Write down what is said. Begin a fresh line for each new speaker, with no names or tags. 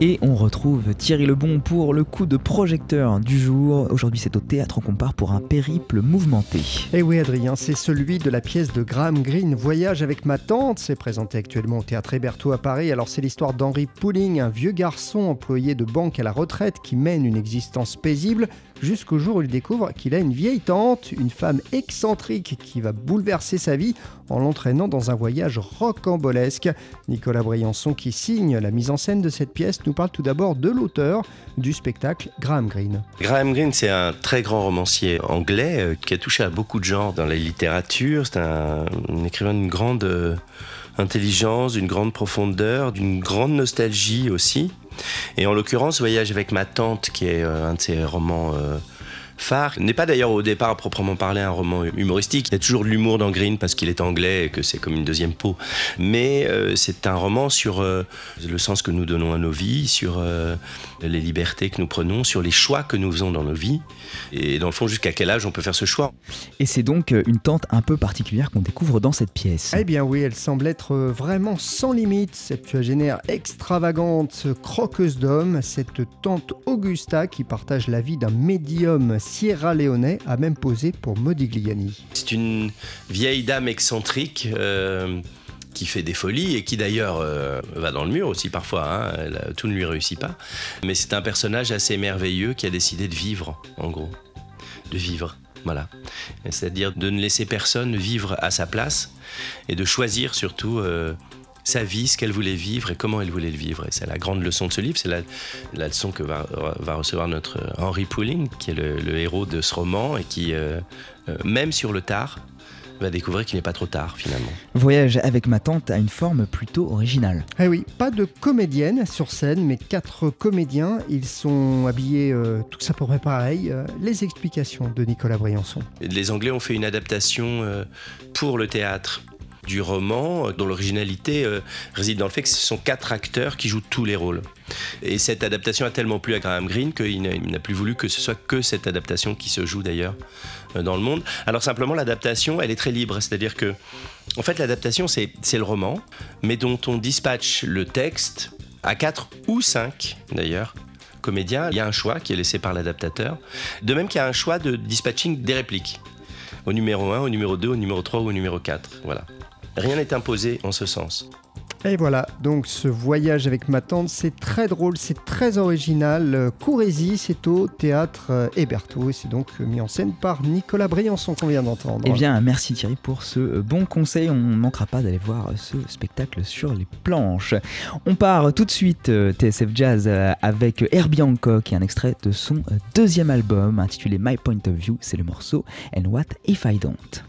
Et on retrouve Thierry Lebon pour le coup de projecteur du jour. Aujourd'hui, c'est au théâtre qu'on part pour un périple mouvementé.
Et eh oui, Adrien, c'est celui de la pièce de Graham Greene, Voyage avec ma tante. C'est présenté actuellement au théâtre Héberto à Paris. Alors, c'est l'histoire d'Henri Pouling, un vieux garçon employé de banque à la retraite qui mène une existence paisible jusqu'au jour où il découvre qu'il a une vieille tante, une femme excentrique qui va bouleverser sa vie en l'entraînant dans un voyage rocambolesque. Nicolas Briançon, qui signe la mise en scène de cette pièce, nous parle tout d'abord de l'auteur du spectacle, Graham Greene.
Graham Greene, c'est un très grand romancier anglais euh, qui a touché à beaucoup de genres dans la littérature. C'est un, écrivain d'une grande euh, intelligence, d'une grande profondeur, d'une grande nostalgie aussi. Et en l'occurrence, Voyage avec ma tante, qui est euh, un de ses romans euh, phare. N'est pas d'ailleurs au départ à proprement parler un roman humoristique. Il y a toujours de l'humour dans Green parce qu'il est anglais et que c'est comme une deuxième peau. Mais euh, c'est un roman sur euh, le sens que nous donnons à nos vies, sur euh, les libertés que nous prenons, sur les choix que nous faisons dans nos vies. Et dans le fond, jusqu'à quel âge on peut faire ce choix?
Et c'est donc une tante un peu particulière qu'on découvre dans cette pièce.
Eh bien oui, elle semble être vraiment sans limite, septuagénaire extravagante, croqueuse d'hommes, cette tante Augusta qui partage la vie d'un médium Sierra Leone a même posé pour Modigliani.
C'est une vieille dame excentrique. Euh, qui fait des folies et qui d'ailleurs euh, va dans le mur aussi parfois, hein. tout ne lui réussit pas. Mais c'est un personnage assez merveilleux qui a décidé de vivre, en gros. De vivre, voilà. C'est-à-dire de ne laisser personne vivre à sa place et de choisir surtout euh, sa vie, ce qu'elle voulait vivre et comment elle voulait le vivre. Et c'est la grande leçon de ce livre, c'est la, leçon que va, recevoir notre Henry Pouling, qui est le, héros de ce roman et qui, euh, euh, même sur le tard, va découvrir qu'il n'est pas trop tard finalement.
Voyage avec ma tante a une forme plutôt originale.
Eh oui, pas de comédienne sur scène, mais quatre comédiens. Ils sont habillés euh, tout ça pour pareil. les explications de Nicolas Briançon.
Les Anglais ont fait une adaptation pour le théâtre du roman, dont l'originalité euh, réside dans le fait que ce sont quatre acteurs qui jouent tous les rôles. Et cette adaptation a tellement plu à Graham Greene qu'il n'a plus voulu que ce soit que cette adaptation qui se joue d'ailleurs euh, dans le monde. Alors simplement, l'adaptation, elle est très libre, c'est-à-dire que, en fait, l'adaptation, c'est le roman, mais dont on dispatche le texte à quatre ou cinq d'ailleurs comédiens. Il y a un choix qui est laissé par l'adaptateur. De même qu'il y a un choix de dispatching des répliques au numéro 1, au numéro 2, au numéro 3 ou au numéro 4. Voilà. Rien n'est imposé en ce sens.
Et voilà, donc ce voyage avec ma tante, c'est très drôle, c'est très original. Courrésie, c'est au théâtre Héberto et c'est donc mis en scène par Nicolas Briançon qu'on vient d'entendre.
Eh bien, merci Thierry pour ce bon conseil. On ne manquera pas d'aller voir ce spectacle sur les planches. On part tout de suite TSF Jazz avec Herbie Hancock et un extrait de son deuxième album intitulé My Point of View. C'est le morceau And What If I Don't?